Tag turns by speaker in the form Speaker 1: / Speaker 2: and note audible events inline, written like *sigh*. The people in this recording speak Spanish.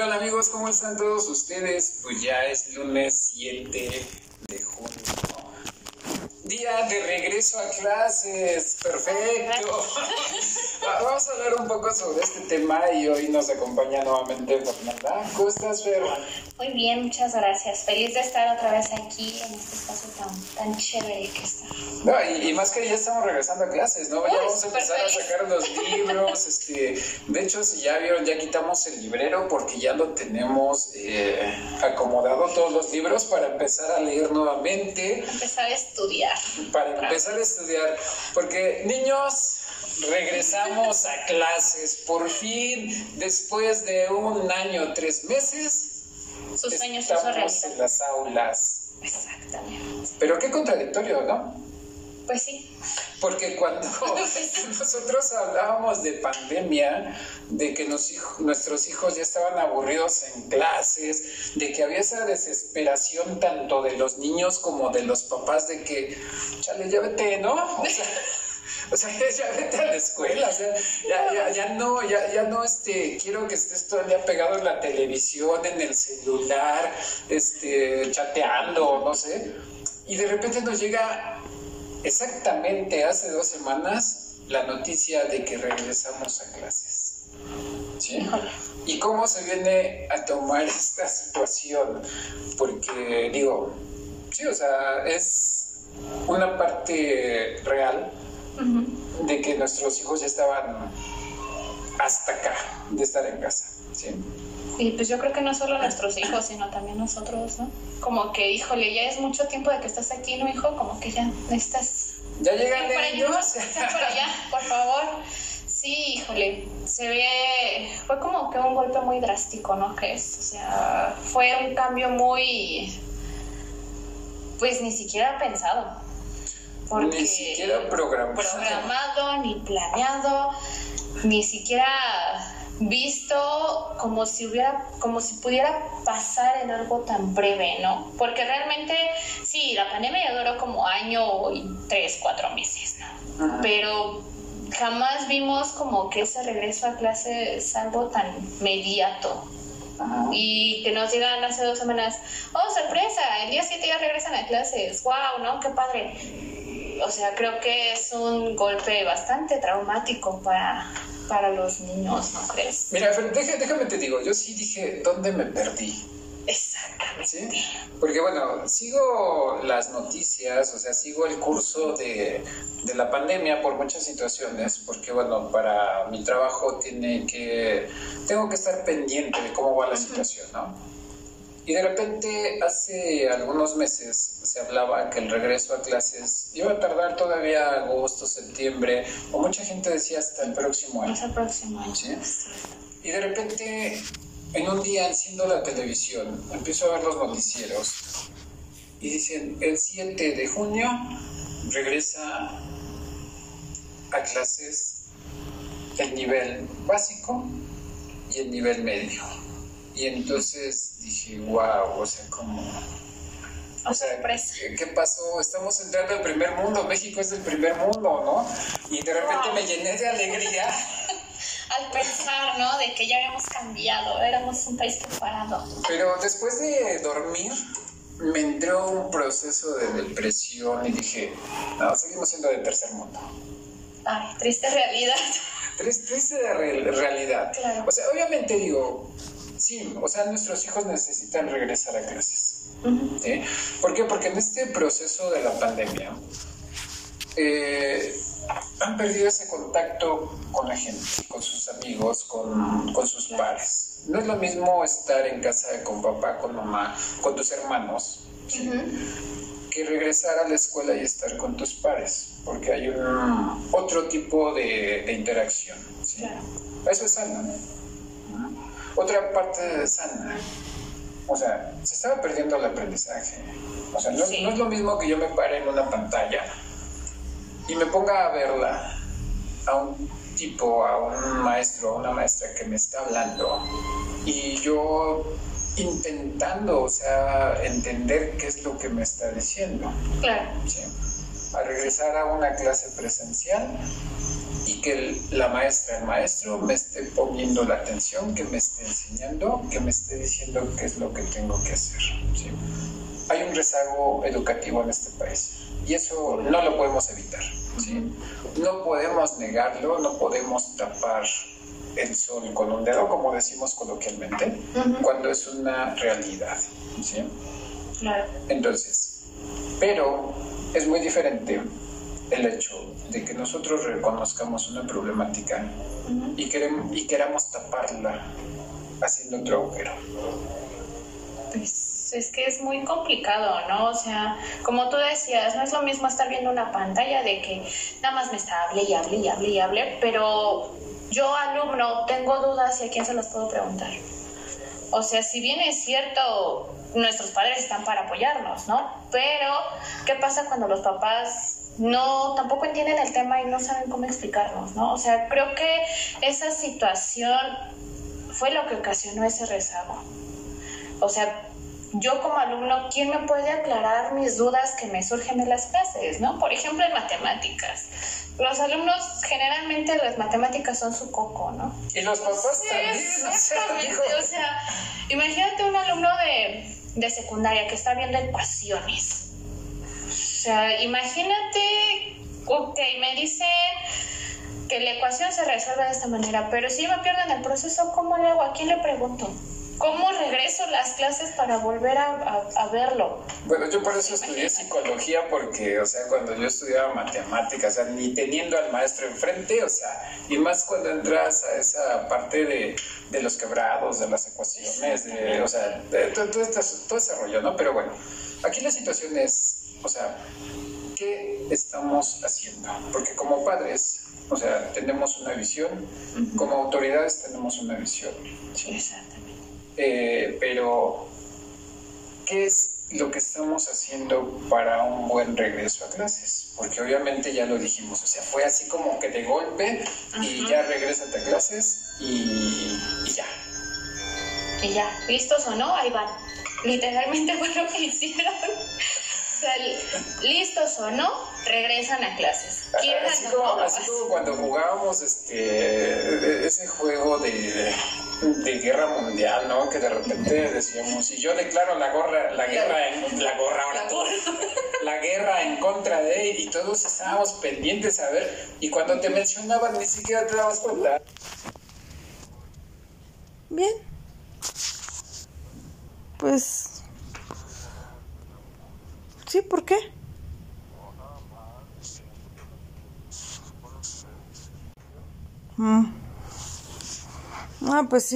Speaker 1: tal amigos? ¿Cómo están todos ustedes? Pues ya es lunes 7 de junio. Día de regreso a clases, perfecto. *laughs* Vamos a hablar un poco sobre este tema y hoy nos acompaña nuevamente Fernanda. ¿Cómo estás, Fer?
Speaker 2: Muy bien, muchas gracias. Feliz de estar otra vez aquí en este espacio tan, tan chévere que está.
Speaker 1: No, y, más que ya estamos regresando a clases, ¿no? Ya vamos a empezar a sacar los libros. Este, de hecho, si ya vieron, ya quitamos el librero porque ya lo tenemos eh, acomodado todos los libros para empezar a leer nuevamente.
Speaker 2: Empezar a estudiar.
Speaker 1: Para empezar a estudiar. Porque, niños, regresamos a clases. Por fin, después de un año, tres meses,
Speaker 2: sus sueños
Speaker 1: estamos en las aulas.
Speaker 2: Exactamente.
Speaker 1: Pero qué contradictorio, ¿no?
Speaker 2: Pues sí.
Speaker 1: Porque cuando *laughs* *laughs* nosotros hablábamos de pandemia, de que nuestros hijos ya estaban aburridos en clases, de que había esa desesperación tanto de los niños como de los papás de que, chale, ya vete, ¿no? O sea, *laughs* *laughs* o sea, ya vete a la escuela, o sea, ya, ya, ya no, ya, ya no, este, quiero que estés todo el día pegado en la televisión, en el celular, este, chateando, no sé. Y de repente nos llega exactamente hace dos semanas la noticia de que regresamos a clases. ¿Sí? ¿Y cómo se viene a tomar *laughs* esta situación? Porque digo, sí, o sea, es una parte real de que nuestros hijos ya estaban hasta acá, de estar en casa. ¿sí?
Speaker 2: Y pues yo creo que no solo nuestros hijos, sino también nosotros, ¿no? Como que, híjole, ya es mucho tiempo de que estás aquí, ¿no, hijo? Como que ya necesitas...
Speaker 1: Ya llegan ellos.
Speaker 2: por allá, por favor. Sí, híjole, se ve, fue como que un golpe muy drástico, ¿no crees? O sea, fue un cambio muy, pues ni siquiera pensado
Speaker 1: ni siquiera programado.
Speaker 2: programado, ni planeado, ni siquiera visto como si hubiera, como si pudiera pasar en algo tan breve, ¿no? Porque realmente, sí, la pandemia duró como año y tres, cuatro meses, ¿no? Pero jamás vimos como que ese regreso a clase es algo tan inmediato. Y que nos llegan hace dos semanas, oh, sorpresa, el día 7 ya regresan a clases, wow, ¿no? Qué padre o sea, creo que es un golpe bastante traumático para, para los niños, ¿no crees?
Speaker 1: Mira, déjame te digo, yo sí dije, ¿dónde me perdí?
Speaker 2: Exactamente.
Speaker 1: Porque bueno, sigo las noticias, o sea, sigo el curso de, de, la pandemia por muchas situaciones, porque bueno, para mi trabajo tiene que, tengo que estar pendiente de cómo va la situación, ¿no? Y de repente, hace algunos meses, se hablaba que el regreso a clases iba a tardar todavía agosto, septiembre, o mucha gente decía hasta el próximo año.
Speaker 2: Hasta el próximo año.
Speaker 1: Y de repente, en un día enciendo la televisión, empiezo a ver los noticieros y dicen, el 7 de junio regresa a clases el nivel básico y el nivel medio. Y entonces dije, wow, o sea, como...
Speaker 2: O sea,
Speaker 1: ¿qué pasó? Estamos entrando al primer mundo, México es el primer mundo, ¿no? Y de repente me llené de alegría. *laughs*
Speaker 2: Al pensar, ¿no? De que ya habíamos cambiado, éramos un país preparado.
Speaker 1: Pero después de dormir, me entró un proceso de depresión y dije, no, seguimos siendo de tercer mundo.
Speaker 2: Ay, triste realidad.
Speaker 1: Triste, triste realidad.
Speaker 2: Claro.
Speaker 1: O sea, obviamente digo, Sí, o sea, nuestros hijos necesitan regresar a clases. ¿Por qué? Porque en este proceso de la pandemia eh, han perdido ese contacto con la gente, con sus amigos, con, sus pares. No es lo mismo estar en casa con papá, con mamá, con tus hermanos, que regresar a la escuela y estar con tus pares, porque hay un, otro tipo de, interacción. Eso es sano. Otra parte sana. O sea, se estaba perdiendo el aprendizaje. O sea, no, es lo mismo que yo me pare en una pantalla y me ponga a verla a un tipo, a un maestro, a una maestra que me está hablando y yo intentando, o sea, entender qué es lo que me está diciendo.
Speaker 2: Claro.
Speaker 1: A regresar a una clase presencial y que la maestra, el maestro me esté poniendo la atención, que me esté enseñando, que me esté diciendo qué es lo que tengo que hacer. Hay un rezago educativo en este país y eso no lo podemos evitar. No podemos negarlo, no podemos tapar el sol con un dedo, como decimos coloquialmente, cuando es una realidad. Entonces, pero es muy diferente el hecho de que nosotros reconozcamos una problemática y, queremos, y queramos taparla haciendo otro agujero.
Speaker 2: Pues es que es muy complicado, ¿no? O sea, como tú decías, no es lo mismo estar viendo una pantalla de que nada más me está hable y hable y hable y hable, pero yo alumno tengo dudas y a quién se las puedo preguntar. O sea, si bien es cierto, nuestros padres están para apoyarnos, ¿no? Pero, ¿qué pasa cuando los papás no tampoco entienden el tema y no saben cómo explicarnos, ¿no? O sea, creo que esa situación fue lo que ocasionó ese rezago. O sea, yo como alumno, ¿quién me puede aclarar mis dudas que me surgen en las clases, ¿no? Por ejemplo, en matemáticas. Los alumnos generalmente las matemáticas son su coco, ¿no?
Speaker 1: Y los papás también.
Speaker 2: Exactamente. O sea, imagínate un alumno de, de secundaria que está viendo ecuaciones sea, imagínate, ok, me dicen que la ecuación se resuelve de esta manera, pero si me pierdo en el proceso, ¿cómo le hago? ¿A quién le pregunto? ¿Cómo regreso las clases para volver a, verlo?
Speaker 1: Bueno, yo por eso estudié psicología, porque, o sea, cuando yo estudiaba matemáticas, o sea, ni teniendo al maestro enfrente, o sea, y más cuando entras a esa parte de, de los quebrados, de las ecuaciones, de, o sea, de, todo, todo, todo ese rollo, ¿no? Pero bueno, aquí la situación es o sea, ¿qué estamos haciendo? Porque como padres, o sea, tenemos una visión, como autoridades tenemos una visión.
Speaker 2: Sí, exactamente.
Speaker 1: Eh, pero, ¿qué es lo que estamos haciendo para un buen regreso a clases? Porque obviamente ya lo dijimos, o sea, fue así como que de golpe y ya regresate a clases y, y ya.
Speaker 2: Y ya, listos o no, ahí van. Literalmente fue lo que hicieron listos o no, regresan a clases.
Speaker 1: Así como, así como cuando jugábamos este, ese juego de, de, guerra mundial, ¿no? Que de repente decíamos, y yo declaro la, gorra, la guerra, en, la gorra ahora la guerra en contra de él, y todos estábamos pendientes a ver, y cuando te mencionaban ni siquiera te dabas cuenta.
Speaker 3: Bien. Pues Sí, ¿por qué? Mm. Ah, pues sí.